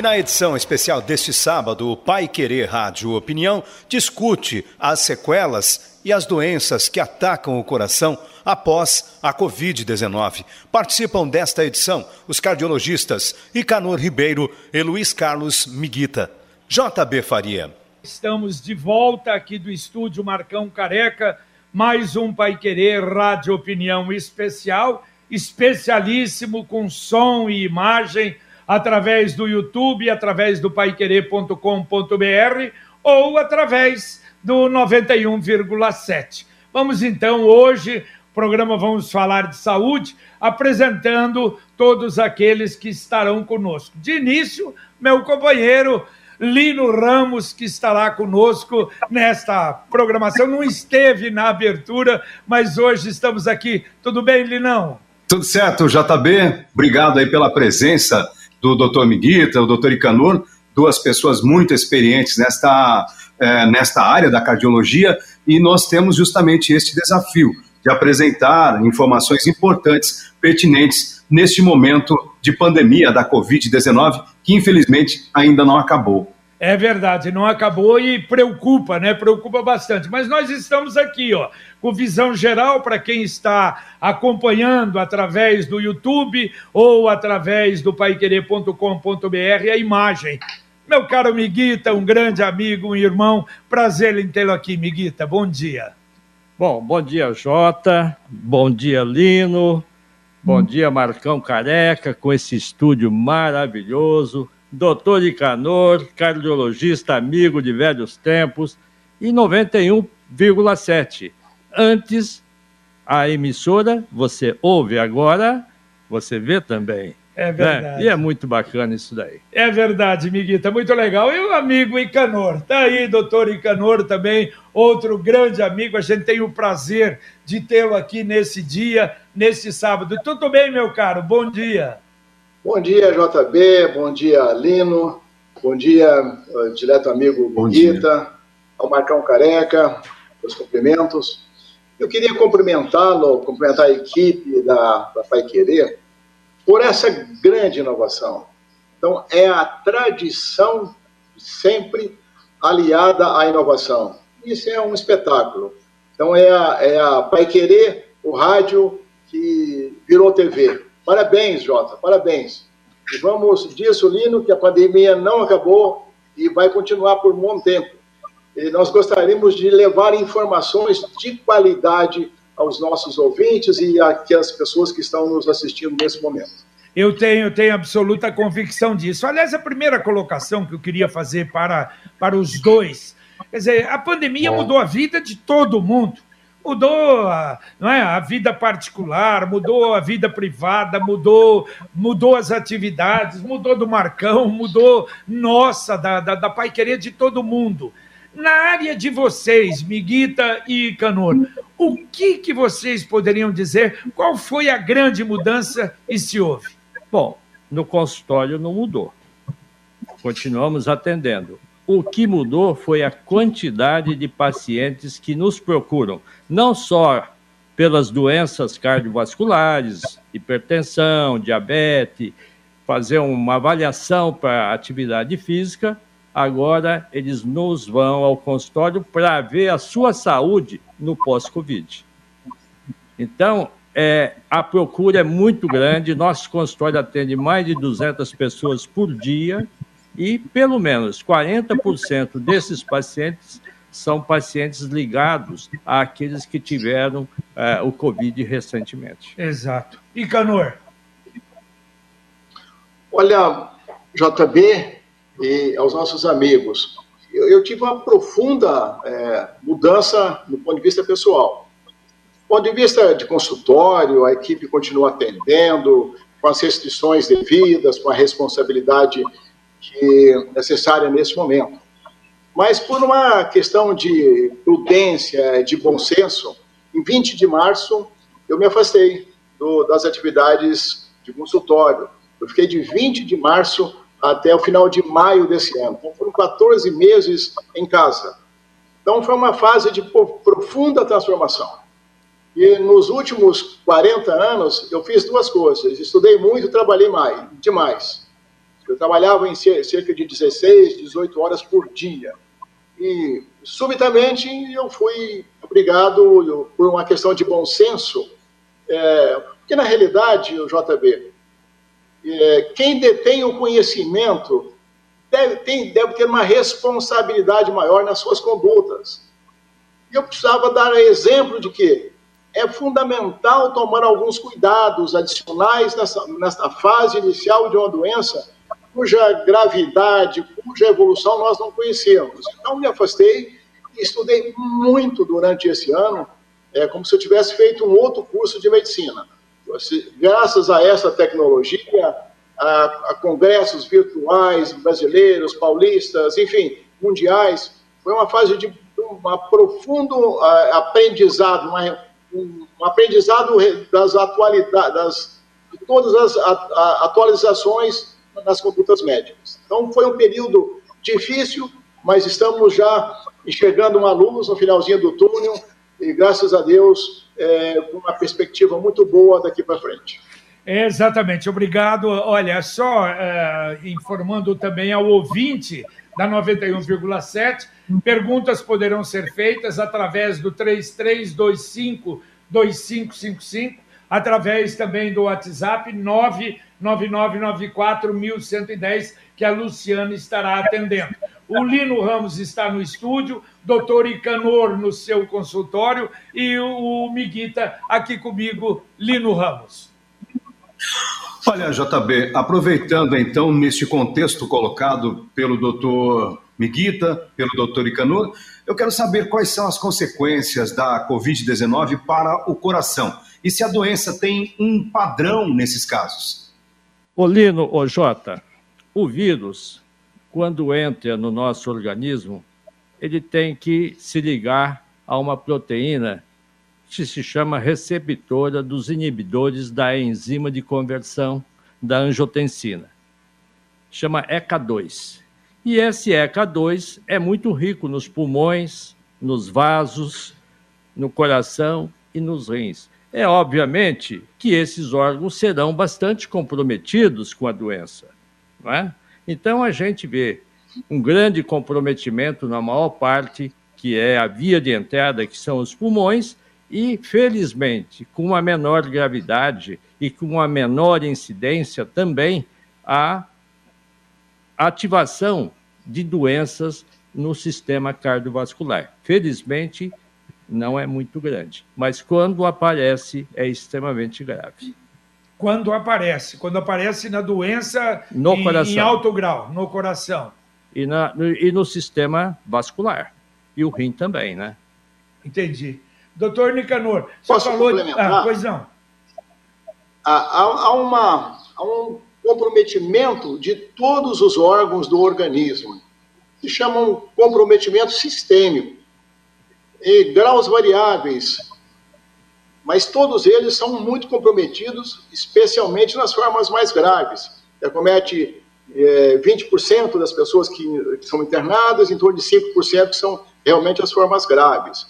E na edição especial deste sábado, o Pai Querer Rádio Opinião discute as sequelas e as doenças que atacam o coração após a Covid-19. Participam desta edição os cardiologistas Icanor Ribeiro e Luiz Carlos Miguita. JB Faria. Estamos de volta aqui do estúdio Marcão Careca, mais um Pai Querer Rádio Opinião especial, especialíssimo com som e imagem através do YouTube, através do paiquerer.com.br ou através do 91,7. Vamos então hoje, programa vamos falar de saúde, apresentando todos aqueles que estarão conosco. De início, meu companheiro Lino Ramos, que estará conosco nesta programação. Não esteve na abertura, mas hoje estamos aqui. Tudo bem, Linão? Tudo certo, JB. Obrigado aí pela presença do Dr. Miguita, o Dr. Icanor, duas pessoas muito experientes nesta, é, nesta área da cardiologia, e nós temos justamente este desafio de apresentar informações importantes, pertinentes neste momento de pandemia da Covid-19, que infelizmente ainda não acabou. É verdade, não acabou e preocupa, né? Preocupa bastante. Mas nós estamos aqui, ó, com visão geral para quem está acompanhando através do YouTube ou através do paiquerer.com.br a imagem. Meu caro Miguita, um grande amigo, um irmão, prazer em tê-lo aqui, Miguita. Bom dia. Bom, bom dia, Jota. Bom dia, Lino. Bom hum. dia, Marcão Careca, com esse estúdio maravilhoso. Doutor Icanor, cardiologista, amigo de velhos tempos, e 91,7. Antes, a emissora, você ouve agora, você vê também. É né? verdade. Né? E é muito bacana isso daí. É verdade, Miguita, muito legal. E o amigo Icanor, tá aí, doutor Icanor também, outro grande amigo. A gente tem o prazer de tê-lo aqui nesse dia, nesse sábado. Tudo bem, meu caro? Bom dia. Bom dia, JB, bom dia, Lino, bom dia, uh, direto amigo Miguita, ao Marcão Careca, os cumprimentos. Eu queria cumprimentá-lo, cumprimentar a equipe da, da Pai Querer, por essa grande inovação. Então, é a tradição sempre aliada à inovação. Isso é um espetáculo. Então, é a, é a Pai Querer, o rádio que virou TV. Parabéns, Jota, parabéns. E vamos disso, Lino, que a pandemia não acabou e vai continuar por um bom tempo. E nós gostaríamos de levar informações de qualidade aos nossos ouvintes e às pessoas que estão nos assistindo nesse momento. Eu tenho, tenho absoluta convicção disso. Aliás, a primeira colocação que eu queria fazer para, para os dois. Quer dizer, a pandemia Bom. mudou a vida de todo mundo. Mudou a, não é, a vida particular, mudou a vida privada, mudou, mudou as atividades, mudou do Marcão, mudou nossa, da, da, da Pai Querer de todo mundo. Na área de vocês, Miguita e Canor, o que, que vocês poderiam dizer? Qual foi a grande mudança e se houve? Bom, no consultório não mudou. Continuamos atendendo. O que mudou foi a quantidade de pacientes que nos procuram, não só pelas doenças cardiovasculares, hipertensão, diabetes, fazer uma avaliação para atividade física, agora eles nos vão ao consultório para ver a sua saúde no pós-Covid. Então, é, a procura é muito grande, nosso consultório atende mais de 200 pessoas por dia e pelo menos 40% desses pacientes são pacientes ligados àqueles que tiveram é, o Covid recentemente. Exato. E Canor? Olha, JB, e aos nossos amigos. Eu, eu tive uma profunda é, mudança no ponto de vista pessoal. Do ponto de vista de consultório, a equipe continua atendendo, com as restrições devidas, com a responsabilidade que necessária nesse momento. Mas por uma questão de prudência, de bom senso, em 20 de março eu me afastei do, das atividades de consultório. Eu fiquei de 20 de março até o final de maio desse ano. Então foram 14 meses em casa. Então foi uma fase de profunda transformação. E nos últimos 40 anos eu fiz duas coisas. Estudei muito trabalhei mais, demais. Eu trabalhava em cerca de 16, 18 horas por dia. E subitamente eu fui obrigado, por uma questão de bom senso, é, porque na realidade, o JB, é, quem detém o conhecimento deve, tem, deve ter uma responsabilidade maior nas suas condutas. E eu precisava dar exemplo de que é fundamental tomar alguns cuidados adicionais nessa, nessa fase inicial de uma doença cuja gravidade, cuja evolução nós não conhecemos. Então, me afastei e estudei muito durante esse ano, é como se eu tivesse feito um outro curso de medicina. Graças a essa tecnologia, a, a congressos virtuais brasileiros, paulistas, enfim, mundiais, foi uma fase de um profundo aprendizado, uma, um aprendizado das atualidades, das, de todas as atualizações nas condutas médicas. Então, foi um período difícil, mas estamos já enxergando uma luz no finalzinho do túnel e, graças a Deus, é, uma perspectiva muito boa daqui para frente. Exatamente, obrigado. Olha, só é, informando também ao ouvinte da 91,7, perguntas poderão ser feitas através do 3325 2555, através também do WhatsApp 99994 1110, que a Luciana estará atendendo. O Lino Ramos está no estúdio, doutor Icanor no seu consultório e o Miguita aqui comigo, Lino Ramos. Olha, JB, aproveitando então neste contexto colocado pelo doutor Miguita, pelo doutor Icanor, eu quero saber quais são as consequências da Covid-19 para o coração e se a doença tem um padrão nesses casos. Ô Lino, ô Jota, o vírus quando entra no nosso organismo, ele tem que se ligar a uma proteína que se chama receptora dos inibidores da enzima de conversão da angiotensina. Chama ECA2. E esse ECA2 é muito rico nos pulmões, nos vasos, no coração e nos rins. É obviamente que esses órgãos serão bastante comprometidos com a doença, não é? Então a gente vê um grande comprometimento na maior parte, que é a via de entrada, que são os pulmões, e felizmente, com uma menor gravidade e com uma menor incidência também, a ativação de doenças no sistema cardiovascular. Felizmente, não é muito grande, mas quando aparece é extremamente grave quando aparece, quando aparece na doença no em, coração. em alto grau, no coração. E, na, no, e no sistema vascular. E o rim também, né? Entendi. Doutor Nicanor, você Posso falou... Ah, pois não. Há, há, uma, há um comprometimento de todos os órgãos do organismo. Se chama um comprometimento sistêmico. E graus variáveis, mas todos eles são muito comprometidos, especialmente nas formas mais graves. Acomete é, 20% das pessoas que, que, são internadas, em torno de 5% que são realmente as formas graves.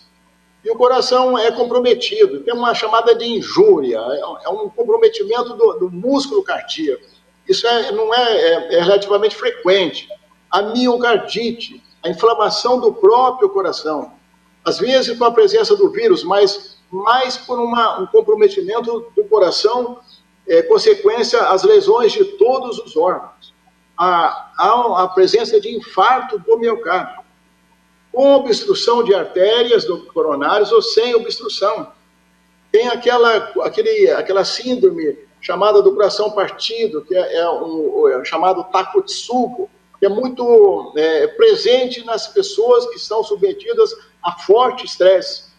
E o coração é comprometido, tem uma chamada de injúria, é, é um comprometimento do, do, músculo cardíaco. Isso é, não é, é, é relativamente frequente. A miocardite, a inflamação do próprio coração. Às vezes com a presença do vírus, mas mais por uma, um comprometimento do coração, é, consequência às lesões de todos os órgãos. Há, há a presença de infarto do miocárdio, com obstrução de artérias do coronários ou sem obstrução. Tem aquela, aquele, aquela síndrome chamada do coração partido, que é, é um, é chamado Takotsubo, que é muito é, presente nas pessoas que estão submetidas a forte estresse.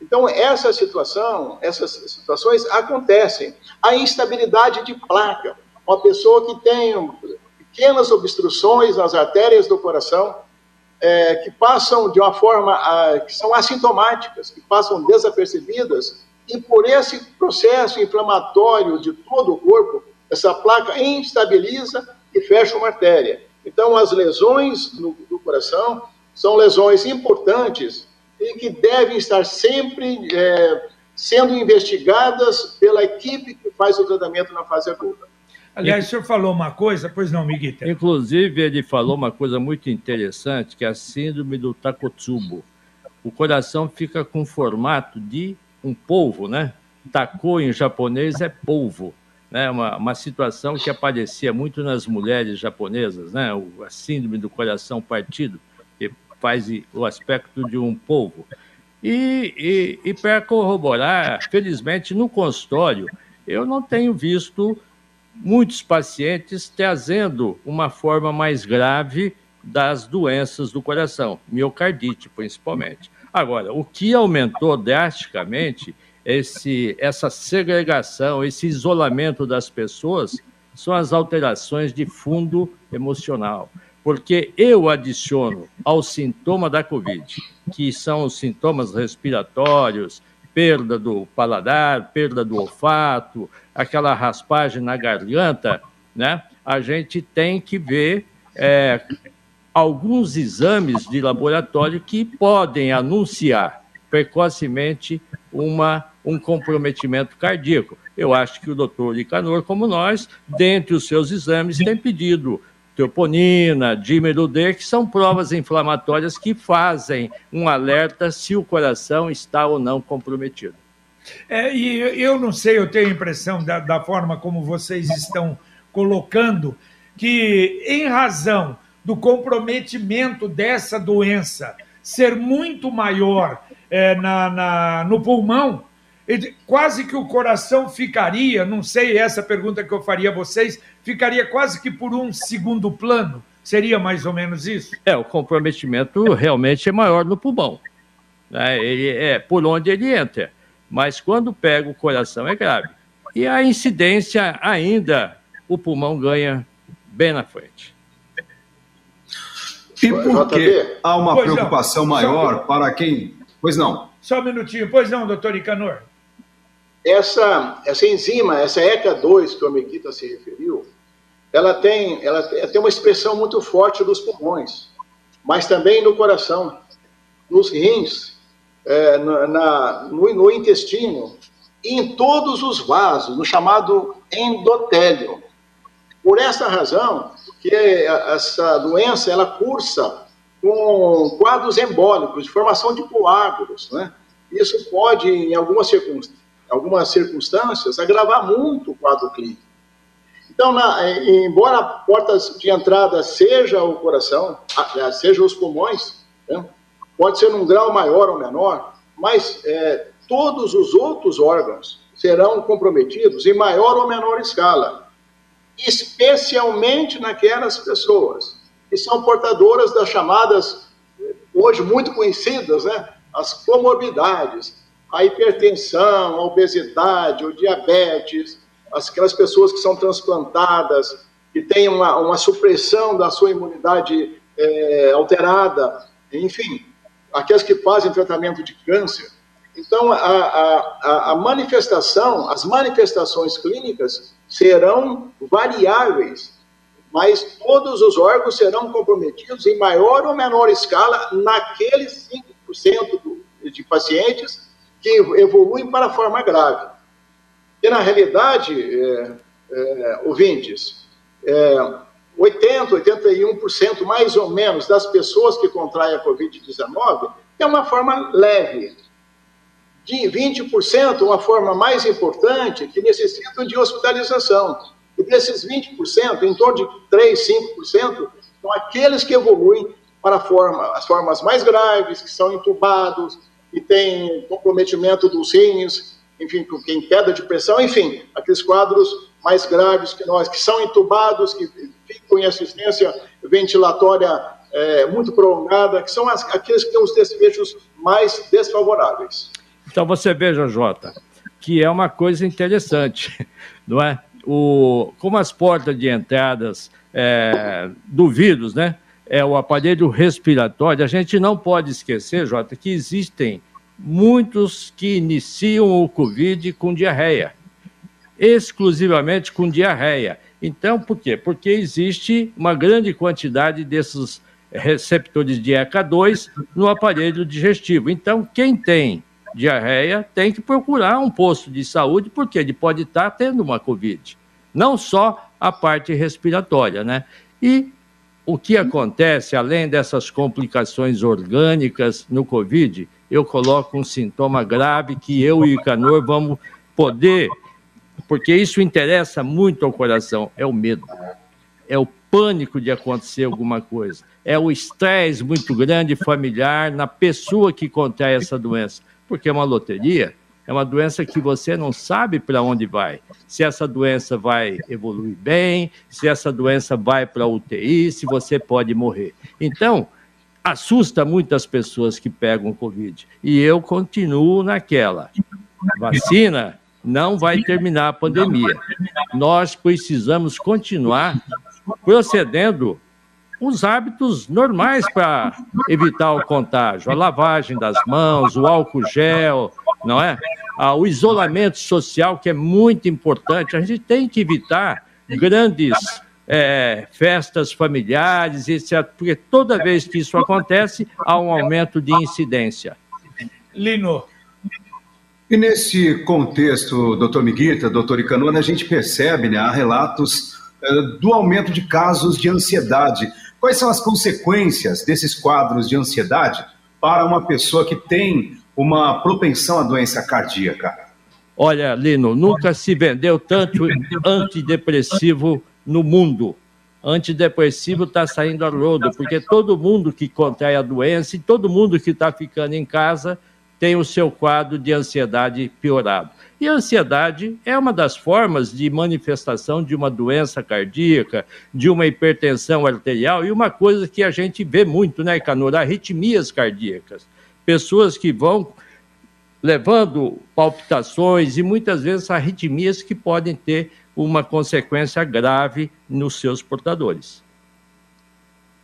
Então, essa situação, essas situações acontecem. A instabilidade de placa. Uma pessoa que tem, pequenas obstruções nas artérias do coração, é, que passam de uma forma, a, que são assintomáticas, que passam desapercebidas, e por esse processo inflamatório de todo o corpo, essa placa instabiliza e fecha uma artéria. Então, as lesões no, no coração são lesões importantes e que devem estar sempre é, sendo investigadas pela equipe que faz o tratamento na fase aguda. Aliás, o senhor falou uma coisa, pois não, Miguel? Inclusive, ele falou uma coisa muito interessante, que é a síndrome do Takotsubo. O coração fica com formato de um polvo, né? Tako em japonês é polvo, né? Uma, uma situação que aparecia muito nas mulheres japonesas, né? O, a síndrome do coração partido, faz o aspecto de um polvo. E, e, e para corroborar, felizmente, no consultório, eu não tenho visto muitos pacientes trazendo uma forma mais grave das doenças do coração, miocardite principalmente. Agora, o que aumentou drasticamente esse, essa segregação, esse isolamento das pessoas são as alterações de fundo emocional. Porque eu adiciono ao sintoma da Covid, que são os sintomas respiratórios, perda do paladar, perda do olfato, aquela raspagem na garganta, né? A gente tem que ver é, alguns exames de laboratório que podem anunciar precocemente uma, um comprometimento cardíaco. Eu acho que o doutor Icanor, como nós, dentre os seus exames, tem pedido troponina, dímero D, que são provas inflamatórias que fazem um alerta se o coração está ou não comprometido. É, e eu não sei, eu tenho a impressão da, da forma como vocês estão colocando, que em razão do comprometimento dessa doença ser muito maior é, na, na, no pulmão, quase que o coração ficaria, não sei essa pergunta que eu faria a vocês, ficaria quase que por um segundo plano? Seria mais ou menos isso? É, o comprometimento realmente é maior no pulmão. Né? Ele é por onde ele entra. Mas quando pega o coração é grave. E a incidência ainda, o pulmão ganha bem na frente. E por que há uma pois preocupação não. maior Só... para quem. Pois não. Só um minutinho. Pois não, doutor Icanor. Essa, essa enzima, essa ECA2 que o Amiguita se referiu, ela tem, ela tem uma expressão muito forte dos pulmões, mas também no coração, nos rins, é, na, no, no, intestino e em todos os vasos, no chamado endotélio. Por essa razão, que essa doença ela cursa com quadros embólicos, de formação de coágulos, né? Isso pode, em algumas, algumas circunstâncias, agravar muito o quadro clínico. Então, na, embora a porta de entrada seja o coração, seja os pulmões, né? pode ser num grau maior ou menor, mas é, todos os outros órgãos serão comprometidos em maior ou menor escala, especialmente naquelas pessoas que são portadoras das chamadas, hoje muito conhecidas, né, as comorbidades, a hipertensão, a obesidade, o diabetes, aquelas pessoas que são transplantadas, que têm uma, uma supressão da sua imunidade é, alterada, enfim, aquelas que fazem tratamento de câncer. Então, a, a, a manifestação, as manifestações clínicas serão variáveis, mas todos os órgãos serão comprometidos em maior ou menor escala naqueles 5% do, de pacientes que evoluem para a forma grave. E, na realidade, é, é, ouvintes, é, 80, 81% mais ou menos das pessoas que contraem a Covid-19 é uma forma leve. De 20%, uma forma mais importante, que necessitam de hospitalização. E desses 20%, em torno de 3, 5%, são aqueles que evoluem para forma, as formas mais graves, que são entubados, e têm comprometimento dos rins, enfim, em queda de pressão, enfim, aqueles quadros mais graves que nós, que são entubados, que ficam em assistência ventilatória é, muito prolongada, que são as, aqueles que têm os desfechos mais desfavoráveis. Então você veja, Jota, que é uma coisa interessante, não é? o, como as portas de entradas é, do vírus, né? É o aparelho respiratório. A gente não pode esquecer, Jota, que existem muitos que iniciam o Covid com diarreia, exclusivamente com diarreia. Então, por quê? Porque existe uma grande quantidade desses receptores de ECA2 no aparelho digestivo. Então, quem tem diarreia tem que procurar um posto de saúde, porque ele pode estar tendo uma Covid. Não só a parte respiratória, né? E o que acontece, além dessas complicações orgânicas no Covid, eu coloco um sintoma grave que eu e o Icanor vamos poder, porque isso interessa muito ao coração, é o medo, é o pânico de acontecer alguma coisa, é o estresse muito grande familiar na pessoa que contrai essa doença, porque é uma loteria, é uma doença que você não sabe para onde vai. Se essa doença vai evoluir bem, se essa doença vai para UTI, se você pode morrer. Então, assusta muitas pessoas que pegam Covid. E eu continuo naquela. Vacina não vai terminar a pandemia. Nós precisamos continuar procedendo os hábitos normais para evitar o contágio, a lavagem das mãos, o álcool gel, não é? Ah, o isolamento social, que é muito importante. A gente tem que evitar grandes é, festas familiares, etc., porque toda vez que isso acontece, há um aumento de incidência. Lino. E nesse contexto, doutor Miguita, doutor Icanona, a gente percebe, né, há relatos uh, do aumento de casos de ansiedade. Quais são as consequências desses quadros de ansiedade para uma pessoa que tem uma propensão à doença cardíaca? Olha, Lino, nunca se vendeu tanto antidepressivo no mundo. Antidepressivo está saindo a rodo, porque todo mundo que contrai a doença e todo mundo que está ficando em casa tem o seu quadro de ansiedade piorado. E a ansiedade é uma das formas de manifestação de uma doença cardíaca, de uma hipertensão arterial, e uma coisa que a gente vê muito, né, Canora? Arritmias cardíacas pessoas que vão levando palpitações e muitas vezes arritmias que podem ter uma consequência grave nos seus portadores.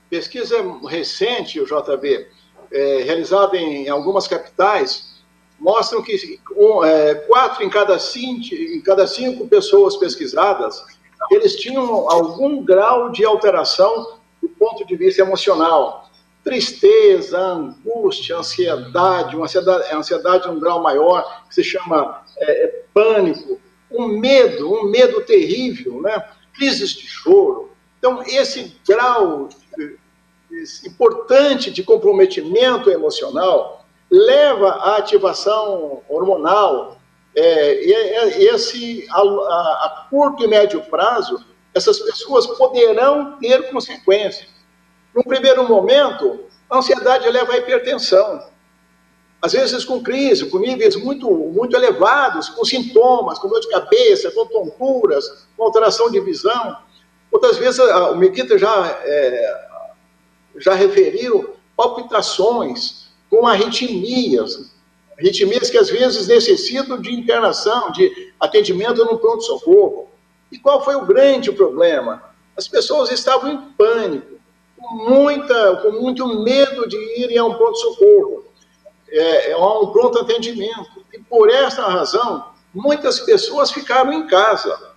Pesquisa recente, o JB, é, realizada em algumas capitais, mostram que um, é, quatro em cada, cinco, em cada cinco pessoas pesquisadas, eles tinham algum grau de alteração do ponto de vista emocional tristeza, angústia, ansiedade, uma ansiedade, ansiedade um grau maior, que se chama é, é, pânico, um medo, um medo terrível, né? crises de choro. Então, esse grau importante de comprometimento emocional leva à ativação hormonal. É, e é, esse, a, a, a curto e médio prazo, essas pessoas poderão ter consequências num primeiro momento, a ansiedade leva à hipertensão. Às vezes com crise, com níveis muito, muito elevados, com sintomas, com dor de cabeça, com tonturas, com alteração de visão. Outras vezes, o Mequita já, é, já referiu palpitações com arritmias, arritmias que às vezes necessitam de internação, de atendimento no pronto-socorro. E qual foi o grande problema? As pessoas estavam em pânico com, muita, com muito medo de irem a um pronto-socorro, é, a um pronto atendimento. E por essa razão, muitas pessoas ficaram em casa.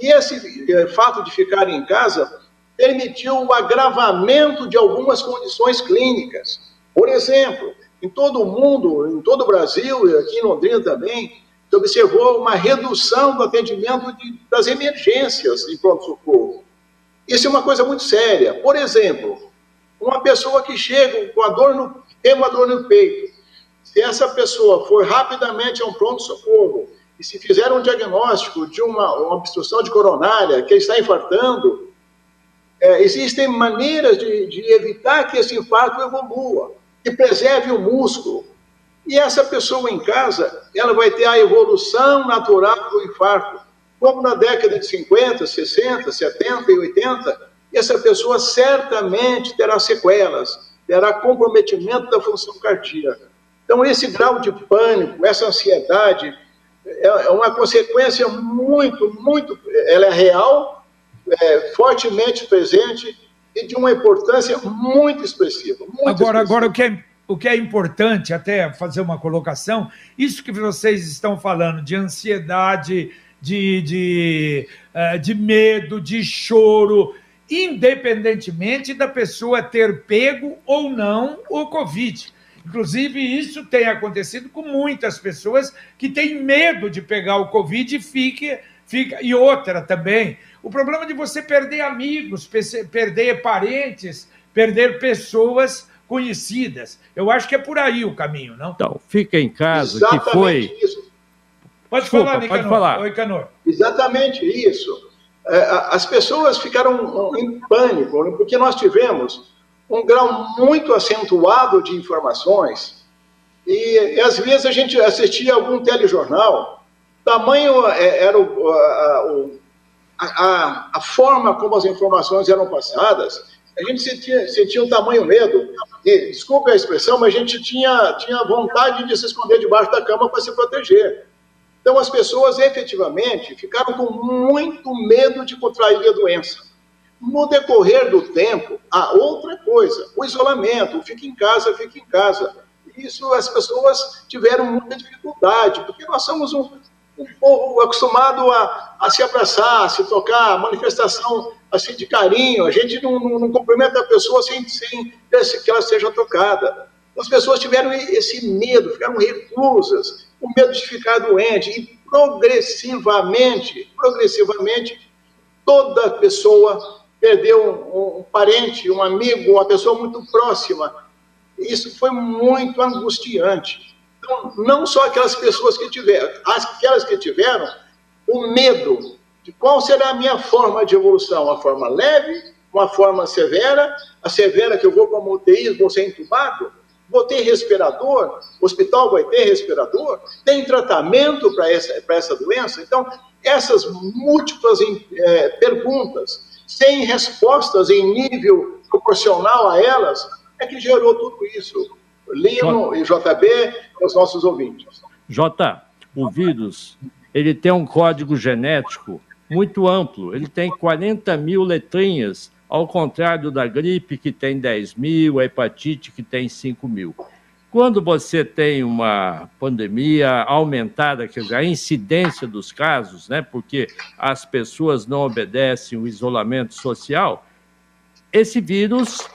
E esse é, fato de ficar em casa permitiu o agravamento de algumas condições clínicas. Por exemplo, em todo o mundo, em todo o Brasil e aqui em Londrina também, se observou uma redução do atendimento de, das emergências em pronto-socorro. Isso é uma coisa muito séria. Por exemplo, uma pessoa que chega com a dor no, tem uma dor no peito, se essa pessoa for rapidamente a um pronto-socorro e se fizer um diagnóstico de uma, uma obstrução de coronária, que está infartando, é, existem maneiras de, de evitar que esse infarto evolua, que preserve o músculo. E essa pessoa em casa, ela vai ter a evolução natural do infarto como na década de 50, 60, 70 e 80, essa pessoa certamente terá sequelas, terá comprometimento da função cardíaca. Então, esse grau de pânico, essa ansiedade, é, é uma consequência muito, muito, ela é real, é, fortemente presente e de uma importância muito expressiva. Muito agora, expressiva. agora o que é o que é importante, até fazer uma colocação, isso que vocês estão falando de ansiedade, de, de, uh, de medo, de choro, independentemente da pessoa ter pego ou não o Covid. Inclusive, isso tem acontecido com muitas pessoas que têm medo de pegar o Covid e fique, fica. E outra também, o problema de você perder amigos, perder parentes, perder pessoas conhecidas. Eu acho que é por aí o caminho, não? Então, fica em casa, Exatamente que foi. Isso. Pode Desculpa, falar, Nicanor. Pode falar. Oi, Canor. Exatamente isso. É, as pessoas ficaram em pânico, né, porque nós tivemos um grau muito acentuado de informações e, e às vezes a gente assistia algum telejornal, tamanho é, era o, a, a, a, forma como as informações eram passadas, a gente sentia, sentia um tamanho medo, e, desculpe a expressão, mas a gente tinha, tinha vontade de se esconder debaixo da cama para se proteger. Então, as pessoas efetivamente ficaram com muito medo de contrair a doença. No decorrer do tempo, há outra coisa, o isolamento, fica em casa, fica em casa. Isso as pessoas tiveram muita dificuldade, porque nós somos um, um povo acostumado a, a, se abraçar, a se tocar, manifestação assim de carinho. A gente não, não, não cumprimenta a pessoa sem, sem que ela seja tocada. As pessoas tiveram esse medo, ficaram reclusas, o medo de ficar doente, e progressivamente, progressivamente, toda pessoa perdeu um, um parente, um amigo, uma pessoa muito próxima. Isso foi muito angustiante. Então, não só aquelas pessoas que tiveram, aquelas que tiveram o medo de qual será a minha forma de evolução, uma forma leve, uma forma severa, a severa que eu vou para uma UTI, vou ser entubado, Vou ter respirador? O hospital vai ter respirador? Tem tratamento para essa, essa doença? Então, essas múltiplas é, perguntas, sem respostas em nível proporcional a elas, é que gerou tudo isso. Lino J... e JB, os nossos ouvintes. J, o vírus, ele tem um código genético muito amplo, ele tem 40 mil letrinhas ao contrário da gripe, que tem 10 mil, a hepatite, que tem 5 mil. Quando você tem uma pandemia aumentada, quer dizer, a incidência dos casos, né, porque as pessoas não obedecem o isolamento social, esse vírus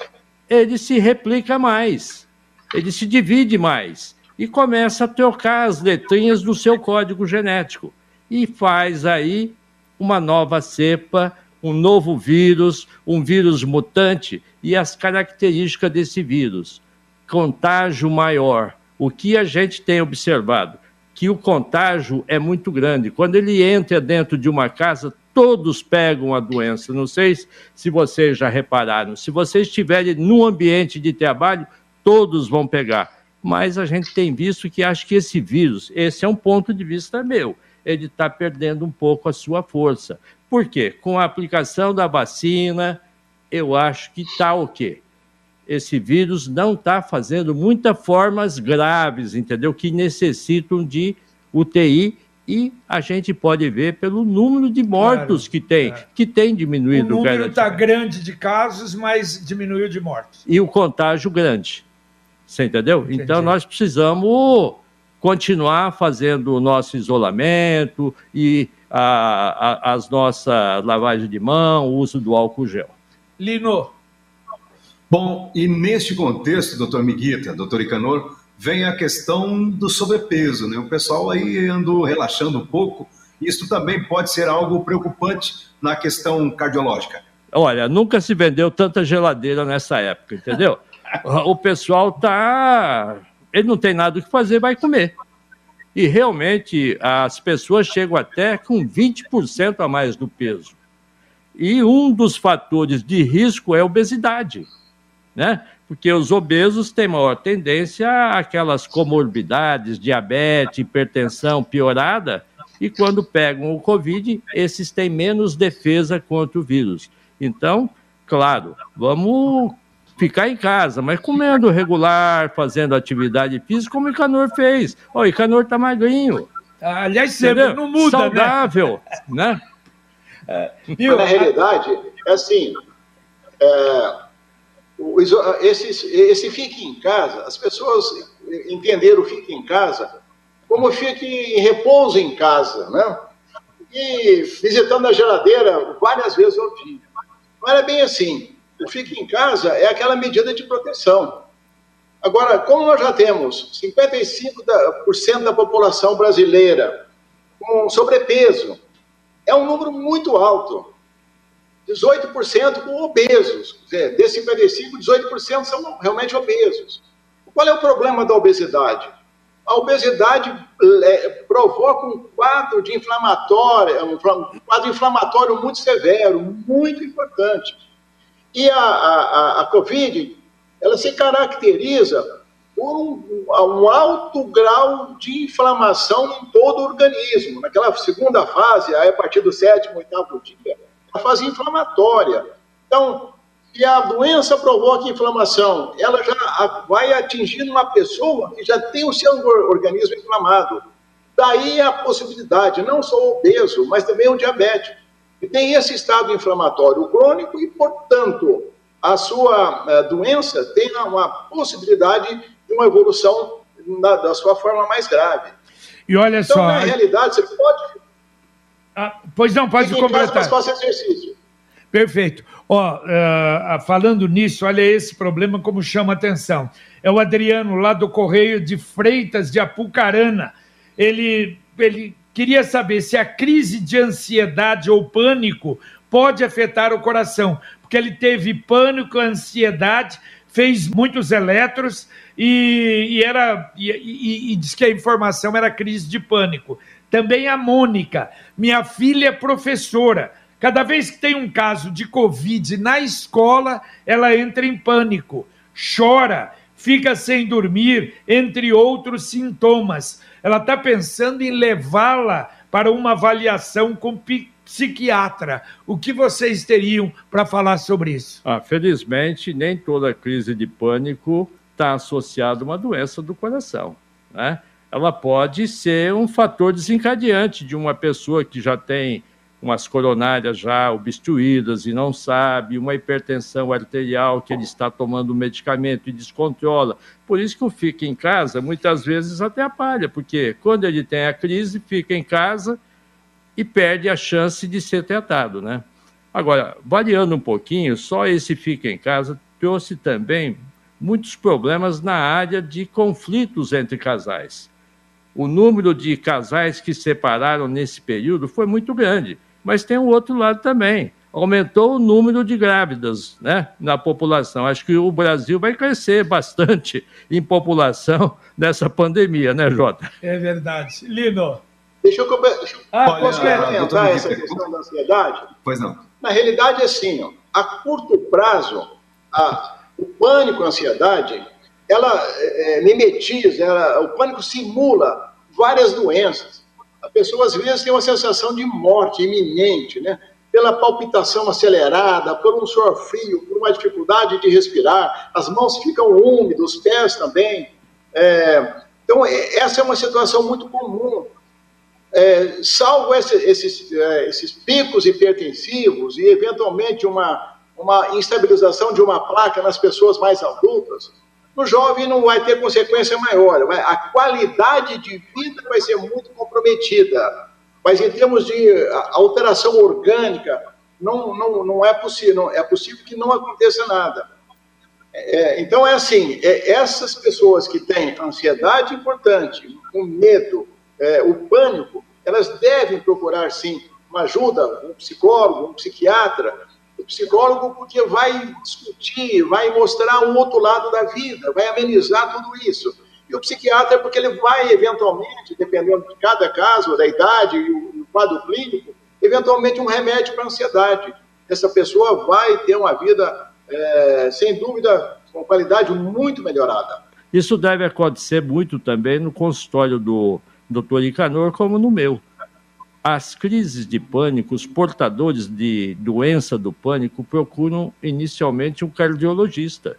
ele se replica mais, ele se divide mais e começa a trocar as letrinhas do seu código genético e faz aí uma nova cepa um novo vírus, um vírus mutante e as características desse vírus. Contágio maior. O que a gente tem observado? Que o contágio é muito grande. Quando ele entra dentro de uma casa, todos pegam a doença. Não sei se vocês já repararam. Se vocês estiverem no ambiente de trabalho, todos vão pegar. Mas a gente tem visto que acho que esse vírus, esse é um ponto de vista meu, ele está perdendo um pouco a sua força. Por quê? Com a aplicação da vacina, eu acho que está o quê? Esse vírus não está fazendo muitas formas graves, entendeu? Que necessitam de UTI e a gente pode ver pelo número de mortos claro, que tem, é. que tem diminuído. O número está grande de casos, mas diminuiu de mortos. E o contágio grande. Você entendeu? Entendi. Então nós precisamos continuar fazendo o nosso isolamento e a, a, as nossas lavagens de mão, o uso do álcool gel. Lino. Bom, e neste contexto, doutor Miguita, doutor Icanor, vem a questão do sobrepeso, né? O pessoal aí andou relaxando um pouco. Isso também pode ser algo preocupante na questão cardiológica. Olha, nunca se vendeu tanta geladeira nessa época, entendeu? o pessoal tá. Ele não tem nada o que fazer, vai comer. E realmente as pessoas chegam até com 20% a mais do peso. E um dos fatores de risco é a obesidade, né? Porque os obesos têm maior tendência àquelas comorbidades, diabetes, hipertensão piorada, e quando pegam o Covid, esses têm menos defesa contra o vírus. Então, claro, vamos ficar em casa, mas comendo regular, fazendo atividade física, como o Icanor fez. Ó, o Icanor tá magrinho. Aliás, sempre não muda, né? Saudável, né? né? É, na realidade, é assim, é, esse, esse fique em casa, as pessoas entenderam o fique em casa como fique em repouso em casa, né? E visitando a geladeira várias vezes ao dia. Não era bem assim. O fique em casa é aquela medida de proteção. Agora, como nós já temos 55% da população brasileira com sobrepeso, é um número muito alto. 18% com obesos. Dizer, desses 55, 18% são realmente obesos. Qual é o problema da obesidade? A obesidade é, provoca um quadro de inflamatório, um quadro inflamatório muito severo, muito importante. E a, a, a Covid, ela se caracteriza por um, um, alto grau de inflamação em todo o organismo. Naquela segunda fase, a partir do sétimo, oitavo dia, fase inflamatória. Então, se a doença provoca inflamação, ela já vai atingindo uma pessoa que já tem o seu organismo inflamado. Daí a possibilidade, não só o obeso, mas também o diabético, que tem esse estado inflamatório crônico e, portanto, a sua eh, doença tem uma possibilidade de uma evolução da sua forma mais grave. E olha então, só. na realidade, você pode. Ah, pois não, pode completar. Casa, faça exercício. Perfeito. Ó, uh, falando nisso, olha esse problema como chama atenção. É o Adriano, lá do Correio de Freitas de Apucarana. Ele, ele queria saber se a crise de ansiedade ou pânico pode afetar o coração, porque ele teve pânico, ansiedade, fez muitos eletros e, e era e, e, e diz que a informação era crise de pânico. Também a Mônica, minha filha professora Cada vez que tem um caso de Covid na escola, ela entra em pânico, chora, fica sem dormir, entre outros sintomas. Ela está pensando em levá-la para uma avaliação com psiquiatra. O que vocês teriam para falar sobre isso? Ah, felizmente, nem toda crise de pânico está associada a uma doença do coração. Né? Ela pode ser um fator desencadeante de uma pessoa que já tem umas coronárias já obstruídas e não sabe, uma hipertensão arterial que ele está tomando medicamento e descontrola. Por isso que o fica em casa muitas vezes atrapalha, porque quando ele tem a crise, fica em casa e perde a chance de ser tratado, né? Agora, variando um pouquinho, só esse fica em casa trouxe também muitos problemas na área de conflitos entre casais. O número de casais que separaram nesse período foi muito grande mas tem o outro lado também. Aumentou o número de grávidas né, na população. Acho que o Brasil vai crescer bastante em população nessa pandemia, né, Jota? É verdade. Lino. Deixa eu, deixa eu ah, posso complementar essa questão da ansiedade? Pois não. Na realidade, é assim, ó, a curto prazo, a, o pânico, a ansiedade, ela é, mimetiza, ela, o pânico simula várias doenças. A pessoa às vezes tem uma sensação de morte iminente, né? Pela palpitação acelerada, por um suor frio, por uma dificuldade de respirar, as mãos ficam úmidas, os pés também. É, então, é, essa é uma situação muito comum. É, salvo esse, esses, é, esses picos hipertensivos e, eventualmente, uma, uma instabilização de uma placa nas pessoas mais adultas, no jovem não vai ter consequência maior, a qualidade de vida vai ser muito comprometida. Mas em termos de alteração orgânica, não, não, não é possível, é possível que não aconteça nada. É, então é assim, é, essas pessoas que têm ansiedade importante, o medo, é, o pânico, elas devem procurar sim uma ajuda, um psicólogo, um psiquiatra, o psicólogo porque vai discutir, vai mostrar um outro lado da vida, vai amenizar tudo isso. E o psiquiatra porque ele vai, eventualmente, dependendo de cada caso, da idade e o quadro clínico, eventualmente um remédio para ansiedade. Essa pessoa vai ter uma vida, é, sem dúvida, com qualidade muito melhorada. Isso deve acontecer muito também no consultório do doutor Icanor, como no meu as crises de pânico, os portadores de doença do pânico procuram inicialmente um cardiologista.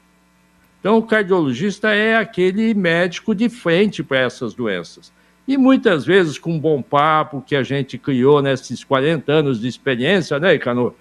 Então, o cardiologista é aquele médico de frente para essas doenças. E muitas vezes, com um bom papo que a gente criou nesses 40 anos de experiência, né, Icanor?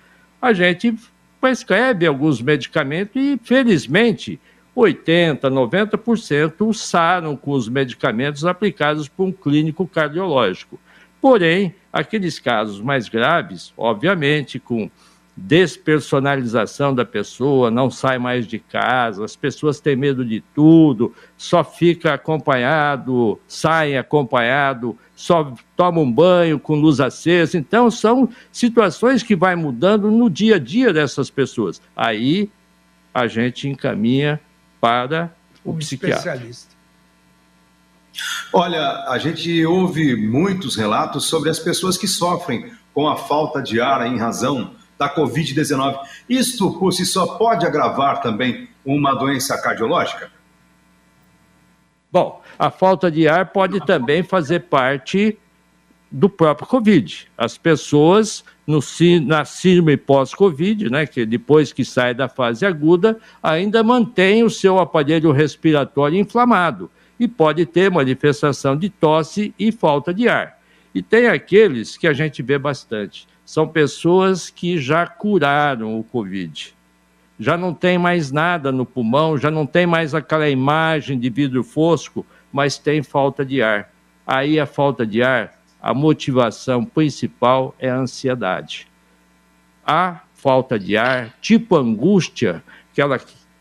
A gente prescreve alguns medicamentos e, felizmente, 80%, 90% saram com os medicamentos aplicados por um clínico cardiológico. Porém, aqueles casos mais graves, obviamente, com despersonalização da pessoa, não sai mais de casa, as pessoas têm medo de tudo, só fica acompanhado, sai acompanhado, só toma um banho com luz acesa. Então, são situações que vai mudando no dia a dia dessas pessoas. Aí a gente encaminha para o um psiquiatra. Especialista. Olha, a gente ouve muitos relatos sobre as pessoas que sofrem com a falta de ar em razão da Covid-19. Isto por si só pode agravar também uma doença cardiológica? Bom, a falta de ar pode também fazer parte do próprio Covid. As pessoas no, na síndrome pós-Covid, né, que depois que sai da fase aguda, ainda mantém o seu aparelho respiratório inflamado e pode ter manifestação de tosse e falta de ar. E tem aqueles que a gente vê bastante são pessoas que já curaram o Covid. Já não tem mais nada no pulmão, já não tem mais aquela imagem de vidro fosco, mas tem falta de ar. Aí a falta de ar, a motivação principal é a ansiedade. A falta de ar, tipo angústia, aquela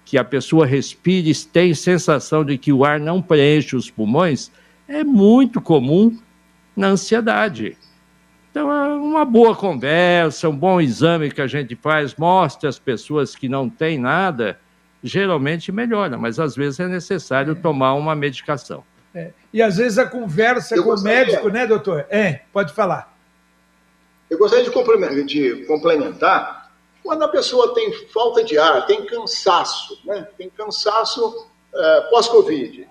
que a pessoa respira e tem sensação de que o ar não preenche os pulmões, é muito comum na ansiedade. Então, é uma boa conversa, um bom exame que a gente faz, mostra as pessoas que não têm nada, geralmente melhora, mas às vezes é necessário é. tomar uma medicação. É. E às vezes a conversa Eu com gostaria... o médico, né, doutor? É, pode falar. Eu gostaria de complementar, de complementar quando a pessoa tem falta de ar, tem cansaço, né? tem cansaço é, pós-Covid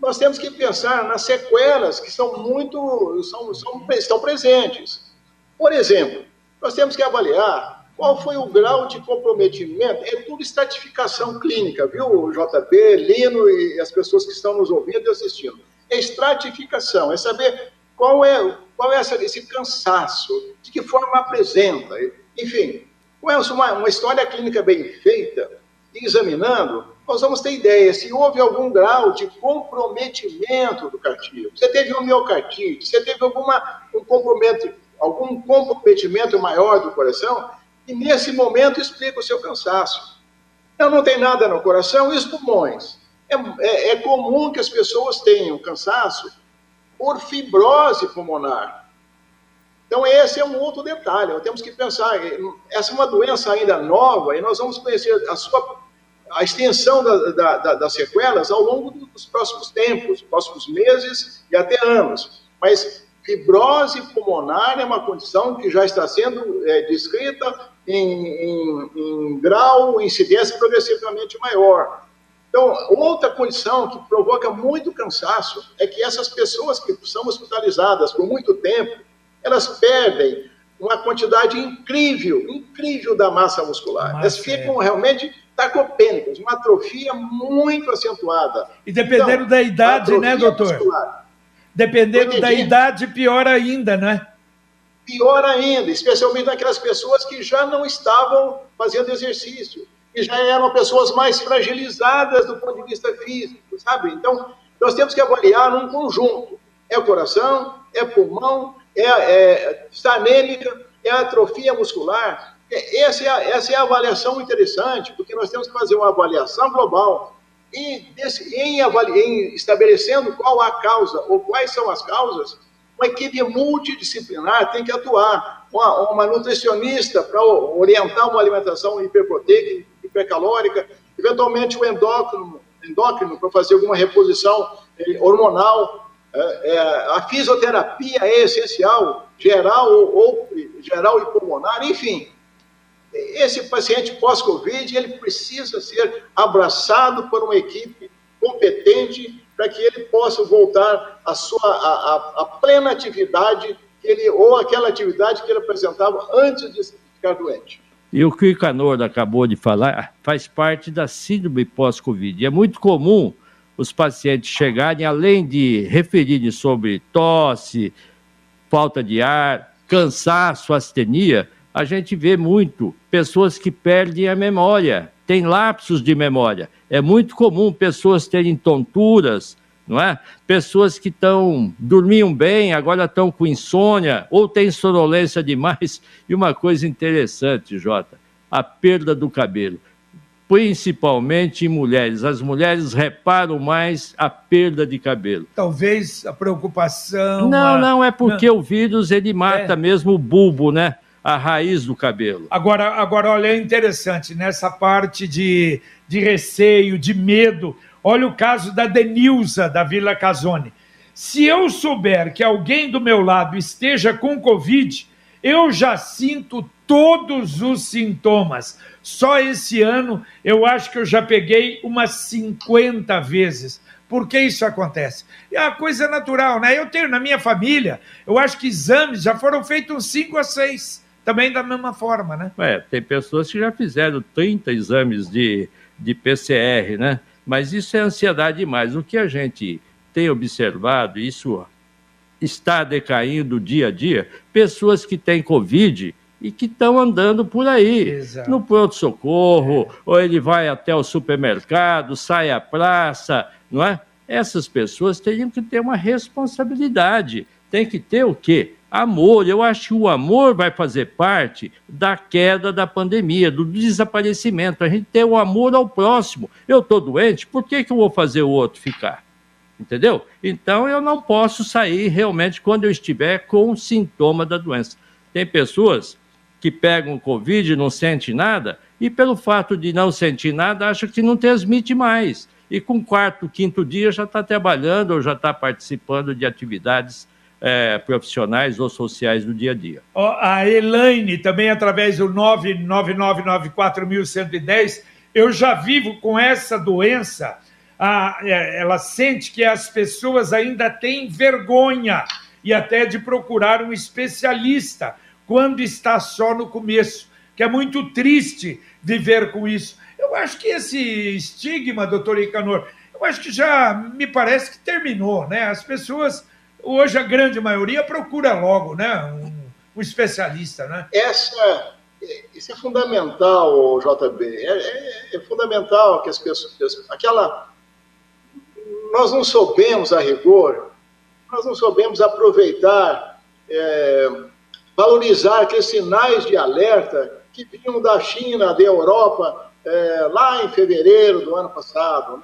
nós temos que pensar nas sequelas que são muito são, são, estão presentes. Por exemplo, nós temos que avaliar qual foi o grau de comprometimento, é tudo estratificação clínica, viu, JB, Lino e as pessoas que estão nos ouvindo e assistindo. É estratificação, é saber qual é, qual é esse cansaço, de que forma apresenta. Enfim, com uma, uma história clínica bem feita, examinando, nós vamos ter ideia se houve algum grau de comprometimento do cardíaco. Você teve uma miocardite, você teve alguma, um comprometimento, algum comprometimento maior do coração, e nesse momento explica o seu cansaço. Não, não tem nada no coração e os pulmões. É, é, é comum que as pessoas tenham cansaço por fibrose pulmonar. Então, esse é um outro detalhe. Nós temos que pensar. Essa é uma doença ainda nova e nós vamos conhecer a sua a extensão da, da, da, das sequelas ao longo dos próximos tempos, próximos meses e até anos. Mas fibrose pulmonar é uma condição que já está sendo é, descrita em, em, em grau, incidência progressivamente maior. Então, outra condição que provoca muito cansaço é que essas pessoas que são hospitalizadas por muito tempo, elas perdem uma quantidade incrível, incrível da massa muscular. Massa, elas ficam é. realmente tacopênicas, uma atrofia muito acentuada. E dependendo então, da idade, né, doutor? Muscular. Dependendo da idade, pior ainda, né? Pior ainda, especialmente naquelas pessoas que já não estavam fazendo exercício, que já eram pessoas mais fragilizadas do ponto de vista físico, sabe? Então, nós temos que avaliar num conjunto. É o coração, é pulmão, é, é está anêmica, é atrofia muscular, essa é, a, essa é a avaliação interessante, porque nós temos que fazer uma avaliação global e desse, em, avali, em estabelecendo qual a causa ou quais são as causas, uma equipe multidisciplinar tem que atuar. Uma, uma nutricionista para orientar uma alimentação hiperproteica, hipercalórica, eventualmente o endócrino, endócrino para fazer alguma reposição eh, hormonal. É, é, a fisioterapia é essencial, geral ou, geral e pulmonar, enfim esse paciente pós-Covid, ele precisa ser abraçado por uma equipe competente para que ele possa voltar à sua a plena atividade que ele, ou aquela atividade que ele apresentava antes de ficar doente. E o que o Icanor acabou de falar faz parte da síndrome pós-Covid. É muito comum os pacientes chegarem, além de referirem sobre tosse, falta de ar, cansaço, astenia, a gente vê muito pessoas que perdem a memória, têm lapsos de memória. É muito comum pessoas terem tonturas, não é? Pessoas que estão dormiam bem, agora estão com insônia ou têm sonolência demais. E uma coisa interessante, Jota, a perda do cabelo principalmente em mulheres. As mulheres reparam mais a perda de cabelo. Talvez a preocupação. Não, a... não, é porque não. o vírus ele mata é. mesmo o bulbo, né? A raiz do cabelo. Agora, agora olha, é interessante, nessa parte de, de receio, de medo. Olha o caso da Denilza, da Vila Casone. Se eu souber que alguém do meu lado esteja com Covid, eu já sinto todos os sintomas. Só esse ano eu acho que eu já peguei umas 50 vezes. Por que isso acontece? É uma coisa natural, né? Eu tenho na minha família, eu acho que exames já foram feitos uns 5 a 6, também da mesma forma, né? É, tem pessoas que já fizeram 30 exames de, de PCR, né? Mas isso é ansiedade demais. O que a gente tem observado, isso está decaindo dia a dia, pessoas que têm Covid e que estão andando por aí, Exato. no pronto-socorro, é. ou ele vai até o supermercado, sai à praça, não é? Essas pessoas teriam que ter uma responsabilidade. Tem que ter o quê? Amor. Eu acho que o amor vai fazer parte da queda da pandemia, do desaparecimento. A gente tem o amor ao próximo. Eu estou doente, por que, que eu vou fazer o outro ficar? Entendeu? Então eu não posso sair realmente quando eu estiver com sintoma da doença. Tem pessoas que pegam o Covid e não sentem nada, e pelo fato de não sentir nada, acham que não transmite mais. E com quarto, quinto dia já está trabalhando ou já está participando de atividades é, profissionais ou sociais do dia a dia. A Elaine, também através do 999941110, eu já vivo com essa doença a, é, ela sente que as pessoas ainda têm vergonha e até de procurar um especialista quando está só no começo, que é muito triste viver com isso. Eu acho que esse estigma, doutor Icanor, eu acho que já me parece que terminou, né? As pessoas, hoje a grande maioria procura logo, né? Um, um especialista, né? Essa, isso é fundamental, JB. É, é, é fundamental que as pessoas, aquela nós não soubemos a rigor, nós não soubemos aproveitar, é, valorizar aqueles sinais de alerta que vinham da China, da Europa, é, lá em fevereiro do ano passado. Né?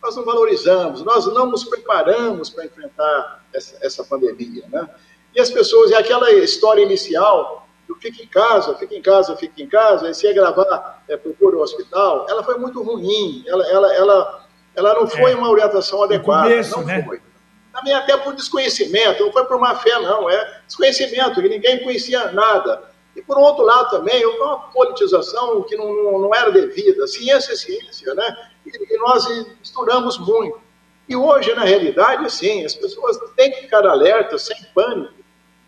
Nós não valorizamos, nós não nos preparamos para enfrentar essa, essa pandemia. Né? E as pessoas, e aquela história inicial do fica em casa, fica em casa, fica em casa, e se é gravar, é, procura o hospital, ela foi muito ruim, ela, ela, ela ela não foi é. uma orientação adequada. Começo, não né? foi. Também até por desconhecimento, não foi por má fé, não. É desconhecimento, que ninguém conhecia nada. E por outro lado também, uma politização que não, não, não era devida. Ciência é ciência, né? E, e nós misturamos muito. E hoje, na realidade, sim, as pessoas têm que ficar alertas, sem pânico.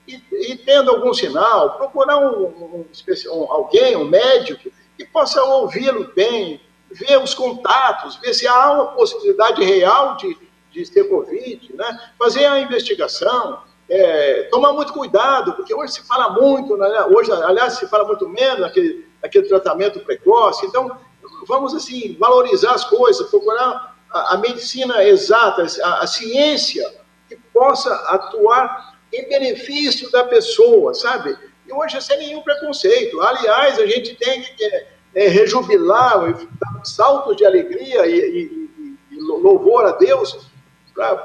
E, e tendo algum sinal, procurar um, um, um, alguém, um médico, que possa ouvi-lo bem, ver os contatos, ver se há uma possibilidade real de, de ter Covid, né? fazer a investigação, é, tomar muito cuidado, porque hoje se fala muito, né? hoje, aliás, se fala muito menos naquele, naquele tratamento precoce, então vamos assim, valorizar as coisas, procurar a, a medicina exata, a, a ciência que possa atuar em benefício da pessoa, sabe? E hoje sem nenhum preconceito. Aliás, a gente tem que é, rejubilar, saltos de alegria e, e, e louvor a Deus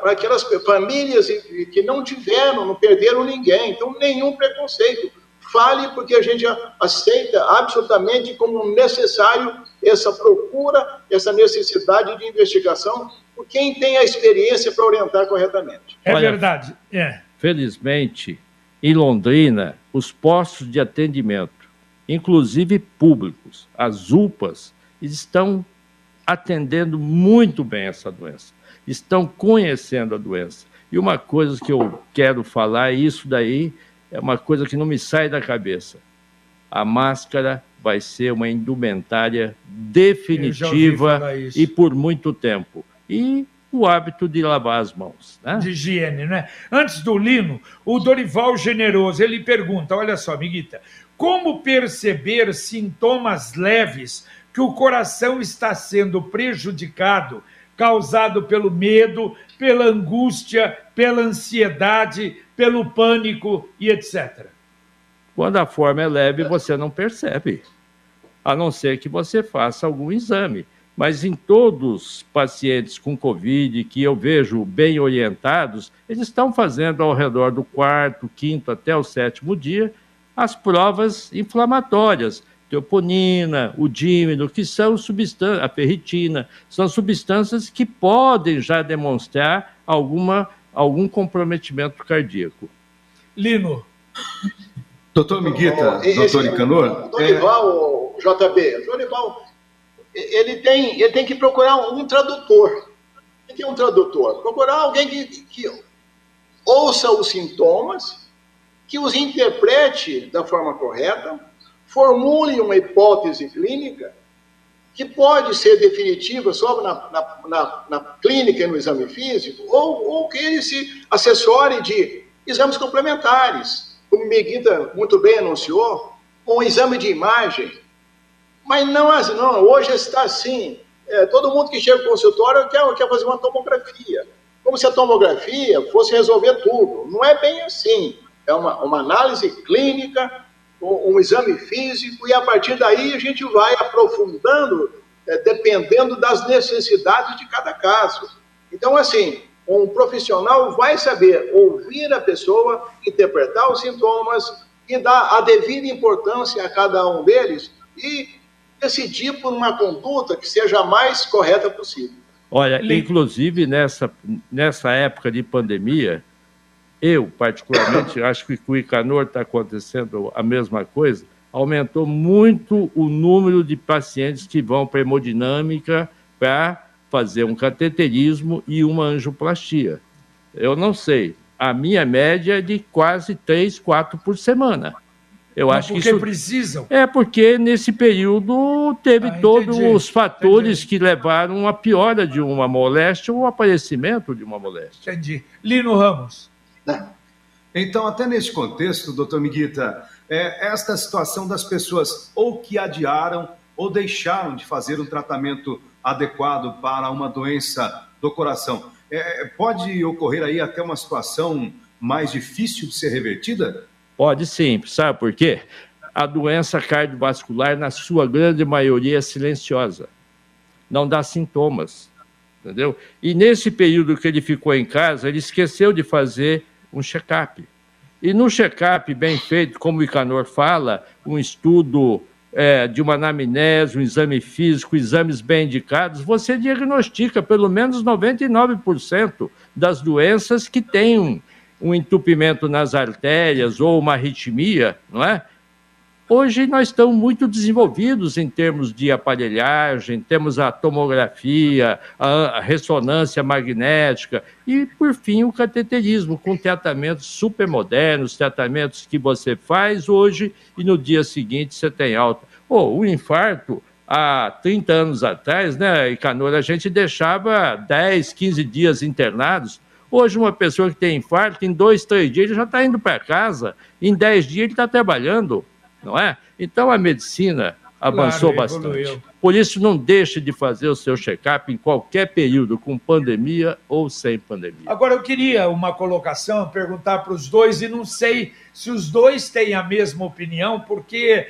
para aquelas famílias que não tiveram, não perderam ninguém. Então, nenhum preconceito. Fale porque a gente aceita absolutamente como necessário essa procura, essa necessidade de investigação por quem tem a experiência para orientar corretamente. É verdade. É. Felizmente, em Londrina, os postos de atendimento inclusive públicos, as UPAs, estão atendendo muito bem essa doença, estão conhecendo a doença. E uma coisa que eu quero falar, isso daí é uma coisa que não me sai da cabeça. A máscara vai ser uma indumentária definitiva e por muito tempo. E o hábito de lavar as mãos. Né? De higiene, né? Antes do Lino, o Dorival Generoso, ele pergunta, olha só, amiguita, como perceber sintomas leves que o coração está sendo prejudicado, causado pelo medo, pela angústia, pela ansiedade, pelo pânico e etc. Quando a forma é leve, você não percebe, a não ser que você faça algum exame. Mas em todos os pacientes com Covid que eu vejo bem orientados, eles estão fazendo ao redor do quarto, quinto até o sétimo dia as provas inflamatórias, teoponina, o dímino, que são substâncias, a ferritina, são substâncias que podem já demonstrar alguma, algum comprometimento cardíaco. Lino. Doutor Miguita, doutor Icanor. Dorival, é... JB, Dorival, ele tem, ele tem que procurar um tradutor. Ele tem um tradutor. Procurar alguém que, que ouça os sintomas, que os interprete da forma correta, formule uma hipótese clínica que pode ser definitiva só na, na, na, na clínica e no exame físico, ou, ou que ele se assessore de exames complementares, como Miguita muito bem anunciou, um exame de imagem. Mas não, não hoje está assim. É, todo mundo que chega no consultório quer, quer fazer uma tomografia. Como se a tomografia fosse resolver tudo. Não é bem assim. É uma, uma análise clínica um, exame físico, e a partir daí a gente vai aprofundando, é, dependendo das necessidades de cada caso. Então, assim, um profissional vai saber ouvir a pessoa, interpretar os sintomas e dar a devida importância a cada um deles e decidir por uma conduta que seja a mais correta possível. Olha, inclusive nessa, nessa época de pandemia, eu, particularmente, acho que com o Icanor está acontecendo a mesma coisa, aumentou muito o número de pacientes que vão para hemodinâmica para fazer um cateterismo e uma angioplastia. Eu não sei, a minha média é de quase três, quatro por semana. Eu acho que isso precisam. É porque nesse período teve ah, todos os fatores entendi. que levaram à piora de uma moléstia ou ao aparecimento de uma moléstia. Entendi. Lino Ramos. Né? Então, até nesse contexto, doutor Miguita, é, esta situação das pessoas ou que adiaram ou deixaram de fazer um tratamento adequado para uma doença do coração, é, pode ocorrer aí até uma situação mais difícil de ser revertida? Pode sim, sabe por quê? A doença cardiovascular, na sua grande maioria, é silenciosa, não dá sintomas, entendeu? E nesse período que ele ficou em casa, ele esqueceu de fazer um check-up. E no check-up bem feito, como o Icanor fala, um estudo é, de uma anamnese, um exame físico, exames bem indicados, você diagnostica pelo menos 99% das doenças que têm um, um entupimento nas artérias ou uma arritmia, não é? Hoje nós estamos muito desenvolvidos em termos de aparelhagem, temos a tomografia, a ressonância magnética e, por fim, o cateterismo, com tratamentos super modernos, tratamentos que você faz hoje e no dia seguinte você tem alta. Oh, o infarto, há 30 anos atrás, né, Icanor, a gente deixava 10, 15 dias internados. Hoje, uma pessoa que tem infarto, em dois, três dias, ele já está indo para casa, em 10 dias ele está trabalhando não é? Então a medicina avançou claro, bastante. Por isso, não deixe de fazer o seu check-up em qualquer período, com pandemia ou sem pandemia. Agora, eu queria uma colocação, perguntar para os dois, e não sei se os dois têm a mesma opinião, porque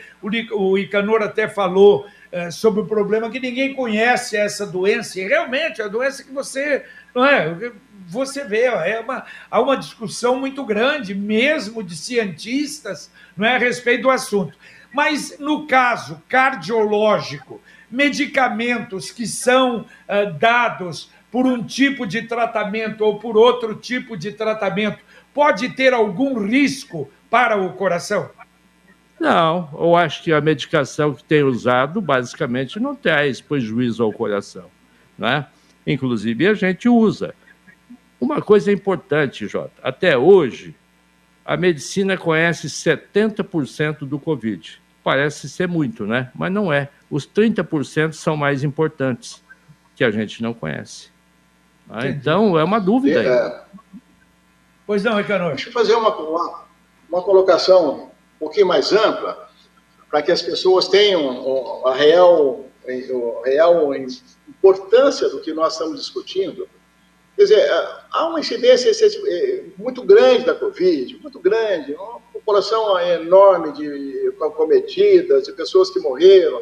o Icanor até falou é, sobre o problema que ninguém conhece essa doença, e realmente é a doença que você. Não é? Você vê, é uma, há uma discussão muito grande, mesmo de cientistas, não é, a respeito do assunto. Mas no caso cardiológico, medicamentos que são uh, dados por um tipo de tratamento ou por outro tipo de tratamento, pode ter algum risco para o coração? Não, eu acho que a medicação que tem usado basicamente não traz prejuízo ao coração. Né? Inclusive, a gente usa. Uma coisa importante, Jota, até hoje, a medicina conhece 70% do Covid. Parece ser muito, né? Mas não é. Os 30% são mais importantes, que a gente não conhece. Ah, então, é uma dúvida aí. É... Pois não, Ricardo. Deixa eu fazer uma, uma, uma colocação um pouquinho mais ampla, para que as pessoas tenham a real, a real importância do que nós estamos discutindo. Quer dizer, há uma incidência é, muito grande da Covid, muito grande, uma população enorme de cometidas, de pessoas que morreram.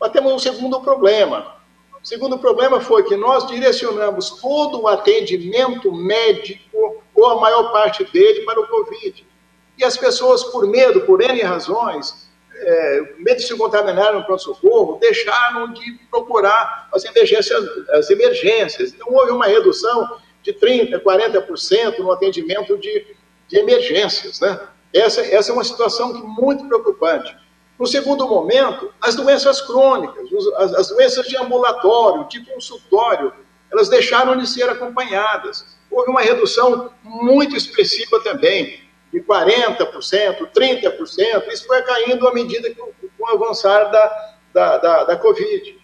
Mas temos um segundo problema. O segundo problema foi que nós direcionamos todo o atendimento médico, ou a maior parte dele, para o Covid. E as pessoas, por medo, por N razões, é, medo de se contaminar no pronto-socorro, deixaram de procurar as emergências, as emergências. Então, houve uma redução de 30%, 40% no atendimento de, de emergências. Né? Essa, essa é uma situação muito preocupante. No segundo momento, as doenças crônicas, as, as doenças de ambulatório, de consultório, elas deixaram de ser acompanhadas. Houve uma redução muito expressiva também de 40%, 30%, isso foi caindo à medida que o avançar da, da, da, da Covid.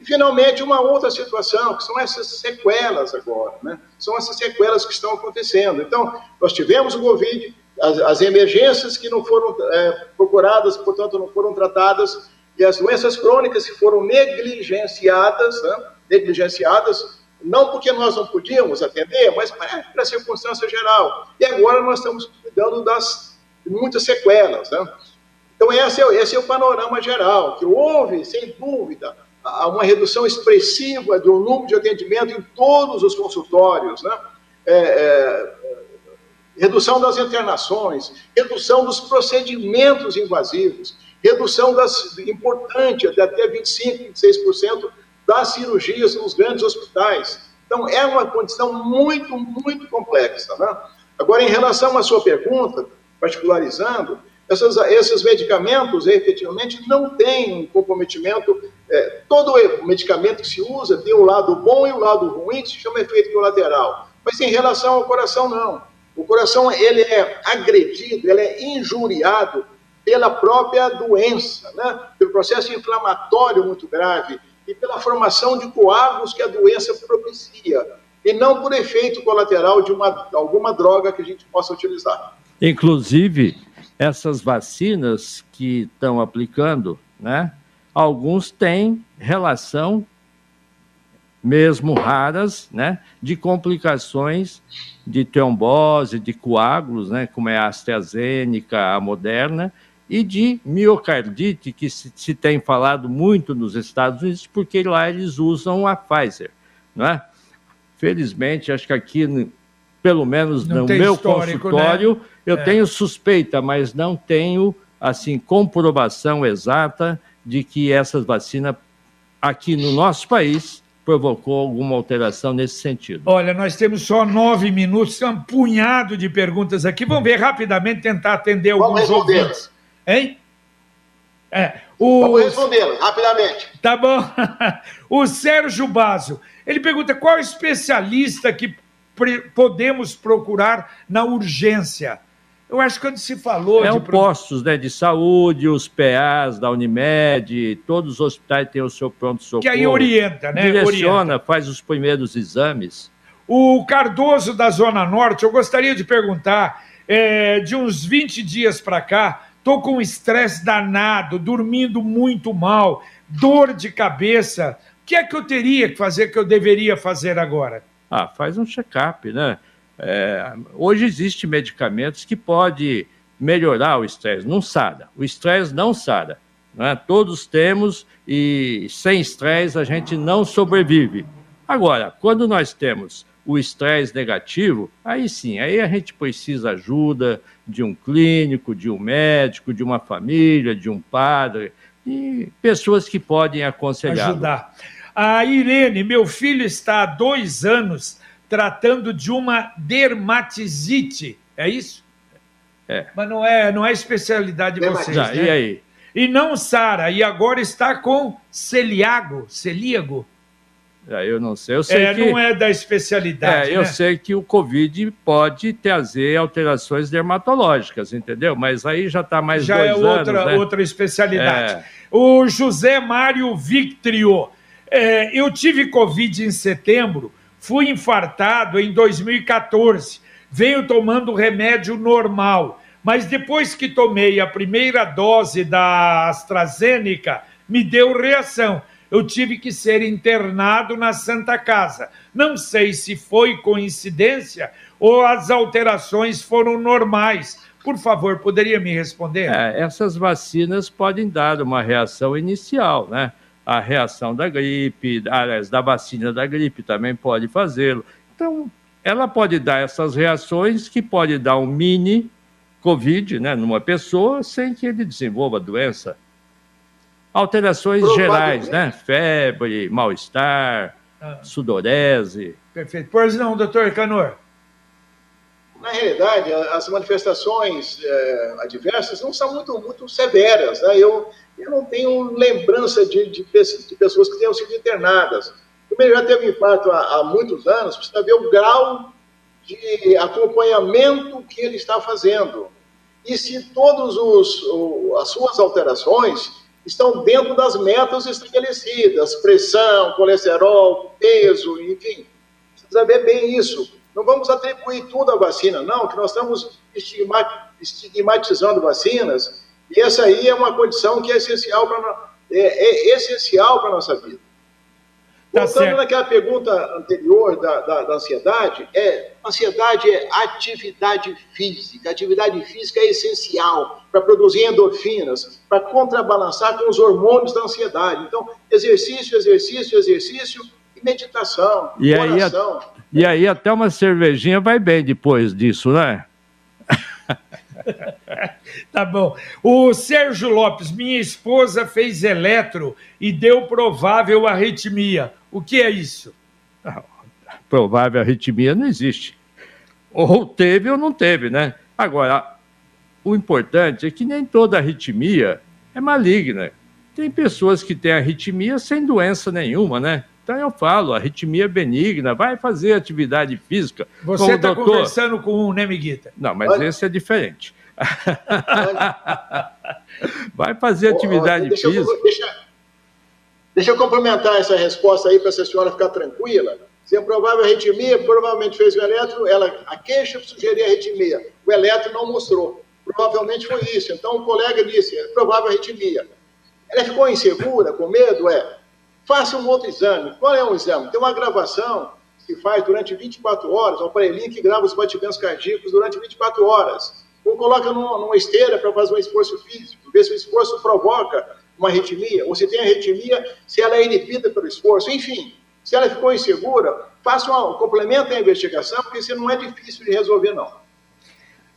E, finalmente, uma outra situação, que são essas sequelas agora, né? São essas sequelas que estão acontecendo. Então, nós tivemos o Covid, as, as emergências que não foram é, procuradas, portanto, não foram tratadas, e as doenças crônicas que foram negligenciadas, né? negligenciadas, não porque nós não podíamos atender, mas para a circunstância geral. E agora nós estamos cuidando das muitas sequelas. Né? Então, esse é, esse é o panorama geral, que houve, sem dúvida, uma redução expressiva do número de atendimento em todos os consultórios, né? É, é, redução das internações, redução dos procedimentos invasivos, redução das, importante, até 25%, 26% das cirurgias nos grandes hospitais. Então, é uma condição muito, muito complexa. Né? Agora, em relação à sua pergunta, particularizando, essas, esses medicamentos efetivamente não têm um comprometimento. É, todo medicamento que se usa tem o lado bom e o lado ruim, que se chama efeito colateral. Mas em relação ao coração, não. O coração ele é agredido, ele é injuriado pela própria doença, né? pelo processo inflamatório muito grave e pela formação de coágulos que a doença propicia, e não por efeito colateral de uma, alguma droga que a gente possa utilizar. Inclusive, essas vacinas que estão aplicando, né? Alguns têm relação, mesmo raras, né? De complicações de trombose, de coágulos, né? Como é a AstraZeneca, a Moderna, e de miocardite, que se, se, tem falado muito nos Estados Unidos, porque lá eles usam a Pfizer, não é? Felizmente, acho que aqui, pelo menos não no meu né? consultório, né? eu é. tenho suspeita, mas não tenho, assim, comprovação exata de que essas vacinas aqui no nosso país provocou alguma alteração nesse sentido. Olha, nós temos só nove minutos, um punhado de perguntas aqui. Vamos ver rapidamente, tentar atender alguns ouvintes. Hein? É, o... Vamos respondê-lo rapidamente. Tá bom. o Sérgio Basso, ele pergunta qual especialista que podemos procurar na urgência. Eu acho que quando se falou. É de postos né, de saúde, os PAs da Unimed, todos os hospitais têm o seu pronto-socorro. Que aí orienta, né? Direciona, orienta. faz os primeiros exames. O Cardoso da Zona Norte, eu gostaria de perguntar: é, de uns 20 dias para cá, Estou com estresse danado, dormindo muito mal, dor de cabeça. O que é que eu teria que fazer, que eu deveria fazer agora? Ah, faz um check-up, né? É, hoje existem medicamentos que podem melhorar o estresse, não sara. O estresse não sara. Né? Todos temos e sem estresse a gente não sobrevive. Agora, quando nós temos o estresse negativo, aí sim, aí a gente precisa ajuda de um clínico, de um médico, de uma família, de um padre, e pessoas que podem aconselhar. Ajudar. A Irene, meu filho está há dois anos tratando de uma dermatite, é isso? É. Mas não é, não é especialidade de vocês, né? E aí? E não Sara, e agora está com celíago, celíago. É, eu não sei. Eu sei é, que, não é da especialidade. É, eu né? sei que o Covid pode trazer alterações dermatológicas, entendeu? Mas aí já está mais já dois é outra, anos, né? outra especialidade. É. O José Mário Victrio. É, eu tive Covid em setembro, Fui infartado em 2014. Venho tomando remédio normal. Mas depois que tomei a primeira dose da AstraZeneca, me deu reação. Eu tive que ser internado na Santa Casa. Não sei se foi coincidência ou as alterações foram normais. Por favor, poderia me responder? É, essas vacinas podem dar uma reação inicial, né? A reação da gripe, aliás, da vacina da gripe também pode fazê-lo. Então, ela pode dar essas reações que pode dar um mini Covid né, numa pessoa sem que ele desenvolva a doença. Alterações gerais, né? Febre, mal-estar, ah. sudorese. Perfeito. Pois não, doutor Canor? Na realidade, as manifestações é, adversas não são muito, muito severas. Né? Eu, eu não tenho lembrança de, de, de pessoas que tenham sido internadas. Como ele já teve infarto há, há muitos anos, precisa ver o grau de acompanhamento que ele está fazendo. E se todas as suas alterações estão dentro das metas estabelecidas, pressão, colesterol, peso, enfim. Precisa ver bem isso. Não vamos atribuir tudo à vacina, não, que nós estamos estigmatizando vacinas, e essa aí é uma condição que é essencial para é, é essencial para a nossa vida. Tá Voltando certo. naquela pergunta anterior da, da, da, ansiedade, é, ansiedade é atividade física. Atividade física é essencial para produzir endorfinas, para contrabalançar com os hormônios da ansiedade. Então, exercício, exercício, exercício e meditação, e oração. Aí, e aí até uma cervejinha vai bem depois disso, né? tá bom. O Sérgio Lopes, minha esposa fez eletro e deu provável arritmia. O que é isso? provável arritmia não existe. Ou teve ou não teve, né? Agora, o importante é que nem toda arritmia é maligna. Tem pessoas que têm arritmia sem doença nenhuma, né? Então eu falo, arritmia benigna, vai fazer atividade física. Você está doutor... conversando com um, né, Miguita? Não, mas Olha... esse é diferente. vai fazer atividade deixa física. Eu, deixa, deixa, eu complementar essa resposta aí para essa senhora ficar tranquila. Se é provável arritmia, provavelmente fez o eletro, ela, a queixa sugeria arritmia. O eletro não mostrou. Provavelmente foi isso. Então o colega disse, é provável arritmia. Ela ficou insegura, com medo? É. Faça um outro exame. Qual é o exame? Tem uma gravação que faz durante 24 horas, um aparelhinho que grava os batimentos cardíacos durante 24 horas. Ou coloca numa esteira para fazer um esforço físico, ver se o esforço provoca uma arritmia, ou se tem arritmia, se ela é inibida pelo esforço. Enfim, se ela ficou insegura, faça uma, complemente a investigação, porque isso não é difícil de resolver, não.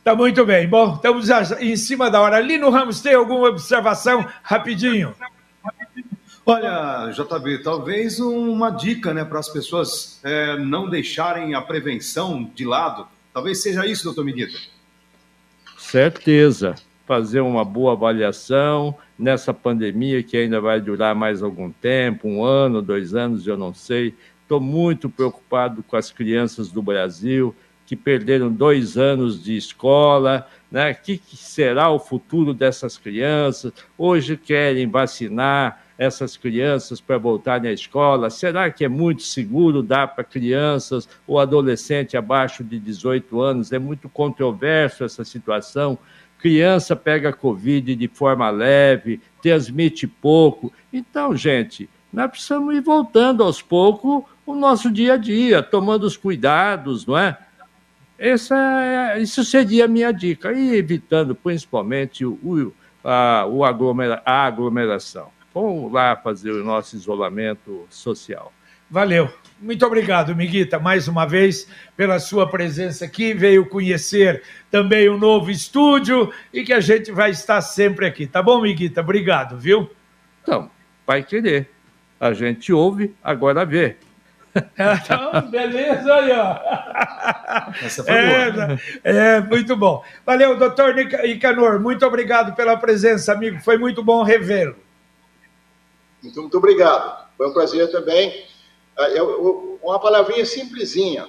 Tá muito bem. Bom, estamos em cima da hora. Lino Ramos, tem alguma observação? Rapidinho. Olha, JB, talvez uma dica né, para as pessoas é, não deixarem a prevenção de lado. Talvez seja isso, doutor Medita. Certeza. Fazer uma boa avaliação nessa pandemia que ainda vai durar mais algum tempo um ano, dois anos, eu não sei. Estou muito preocupado com as crianças do Brasil que perderam dois anos de escola, né? O que, que será o futuro dessas crianças? Hoje querem vacinar essas crianças para voltarem à escola? Será que é muito seguro dar para crianças ou adolescente abaixo de 18 anos? É muito controverso essa situação. Criança pega Covid de forma leve, transmite pouco. Então, gente, nós precisamos ir voltando aos poucos o nosso dia a dia, tomando os cuidados, não é? Essa é, isso seria a minha dica, e evitando principalmente o, a, o aglomera, a aglomeração. Vamos lá fazer o nosso isolamento social. Valeu. Muito obrigado, Miguita, mais uma vez, pela sua presença aqui. Veio conhecer também o novo estúdio e que a gente vai estar sempre aqui. Tá bom, Miguita? Obrigado, viu? Então, vai querer. A gente ouve, agora vê. Então, beleza aí, ó. Essa foi é, boa. É, muito bom. Valeu, doutor Icanor. Muito obrigado pela presença, amigo. Foi muito bom revê-lo. Muito, muito obrigado. Foi um prazer também. Ah, eu, uma palavrinha simplesinha.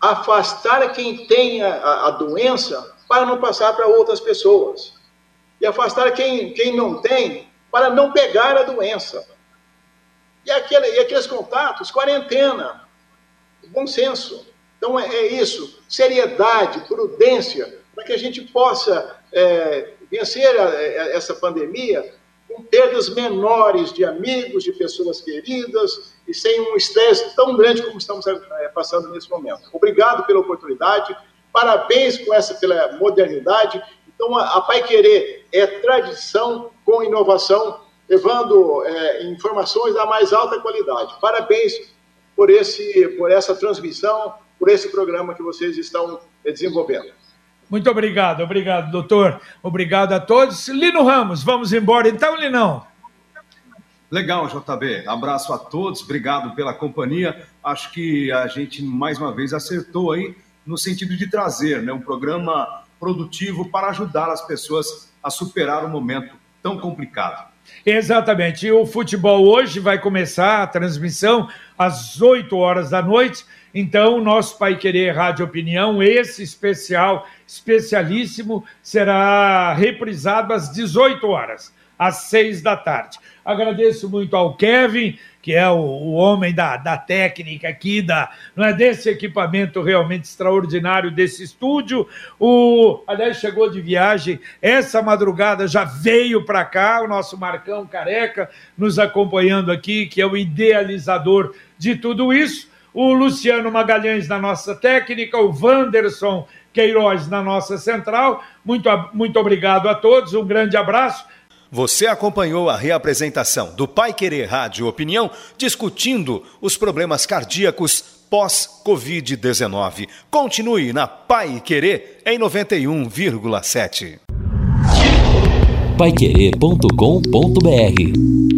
Afastar quem tem a, a doença para não passar para outras pessoas. E afastar quem, quem não tem para não pegar a doença. E, aquele, e aqueles contatos, quarentena. bom senso. Então é, é isso, seriedade, prudência, para que a gente possa é, vencer a, a, essa pandemia com perdas menores de amigos, de pessoas queridas e sem um estresse tão grande como estamos é, passando nesse momento. Obrigado pela oportunidade, parabéns com essa pela modernidade. Então a, Pai Querer é tradição com inovação, levando é, informações da mais alta qualidade. Parabéns por esse por essa transmissão, por esse programa que vocês estão é, desenvolvendo. Muito obrigado, obrigado, doutor. Obrigado a todos. Lino Ramos, vamos embora então, Linão? Legal, JB. Abraço a todos, obrigado pela companhia. Acho que a gente mais uma vez acertou aí no sentido de trazer né, um programa produtivo para ajudar as pessoas a superar um momento tão complicado. Exatamente. E o futebol hoje vai começar a transmissão às 8 horas da noite. Então, o nosso Pai Querer Rádio Opinião, esse especial, especialíssimo, será reprisado às 18 horas, às 6 da tarde. Agradeço muito ao Kevin, que é o, o homem da, da técnica aqui, da, não é desse equipamento realmente extraordinário desse estúdio. O, aliás, chegou de viagem essa madrugada, já veio para cá, o nosso Marcão Careca nos acompanhando aqui, que é o idealizador de tudo isso. O Luciano Magalhães na nossa técnica, o Wanderson Queiroz na nossa central. Muito, muito obrigado a todos, um grande abraço. Você acompanhou a reapresentação do Pai Querer Rádio Opinião discutindo os problemas cardíacos pós-Covid-19. Continue na Pai Querer em 91,7. Paiquerê.com.br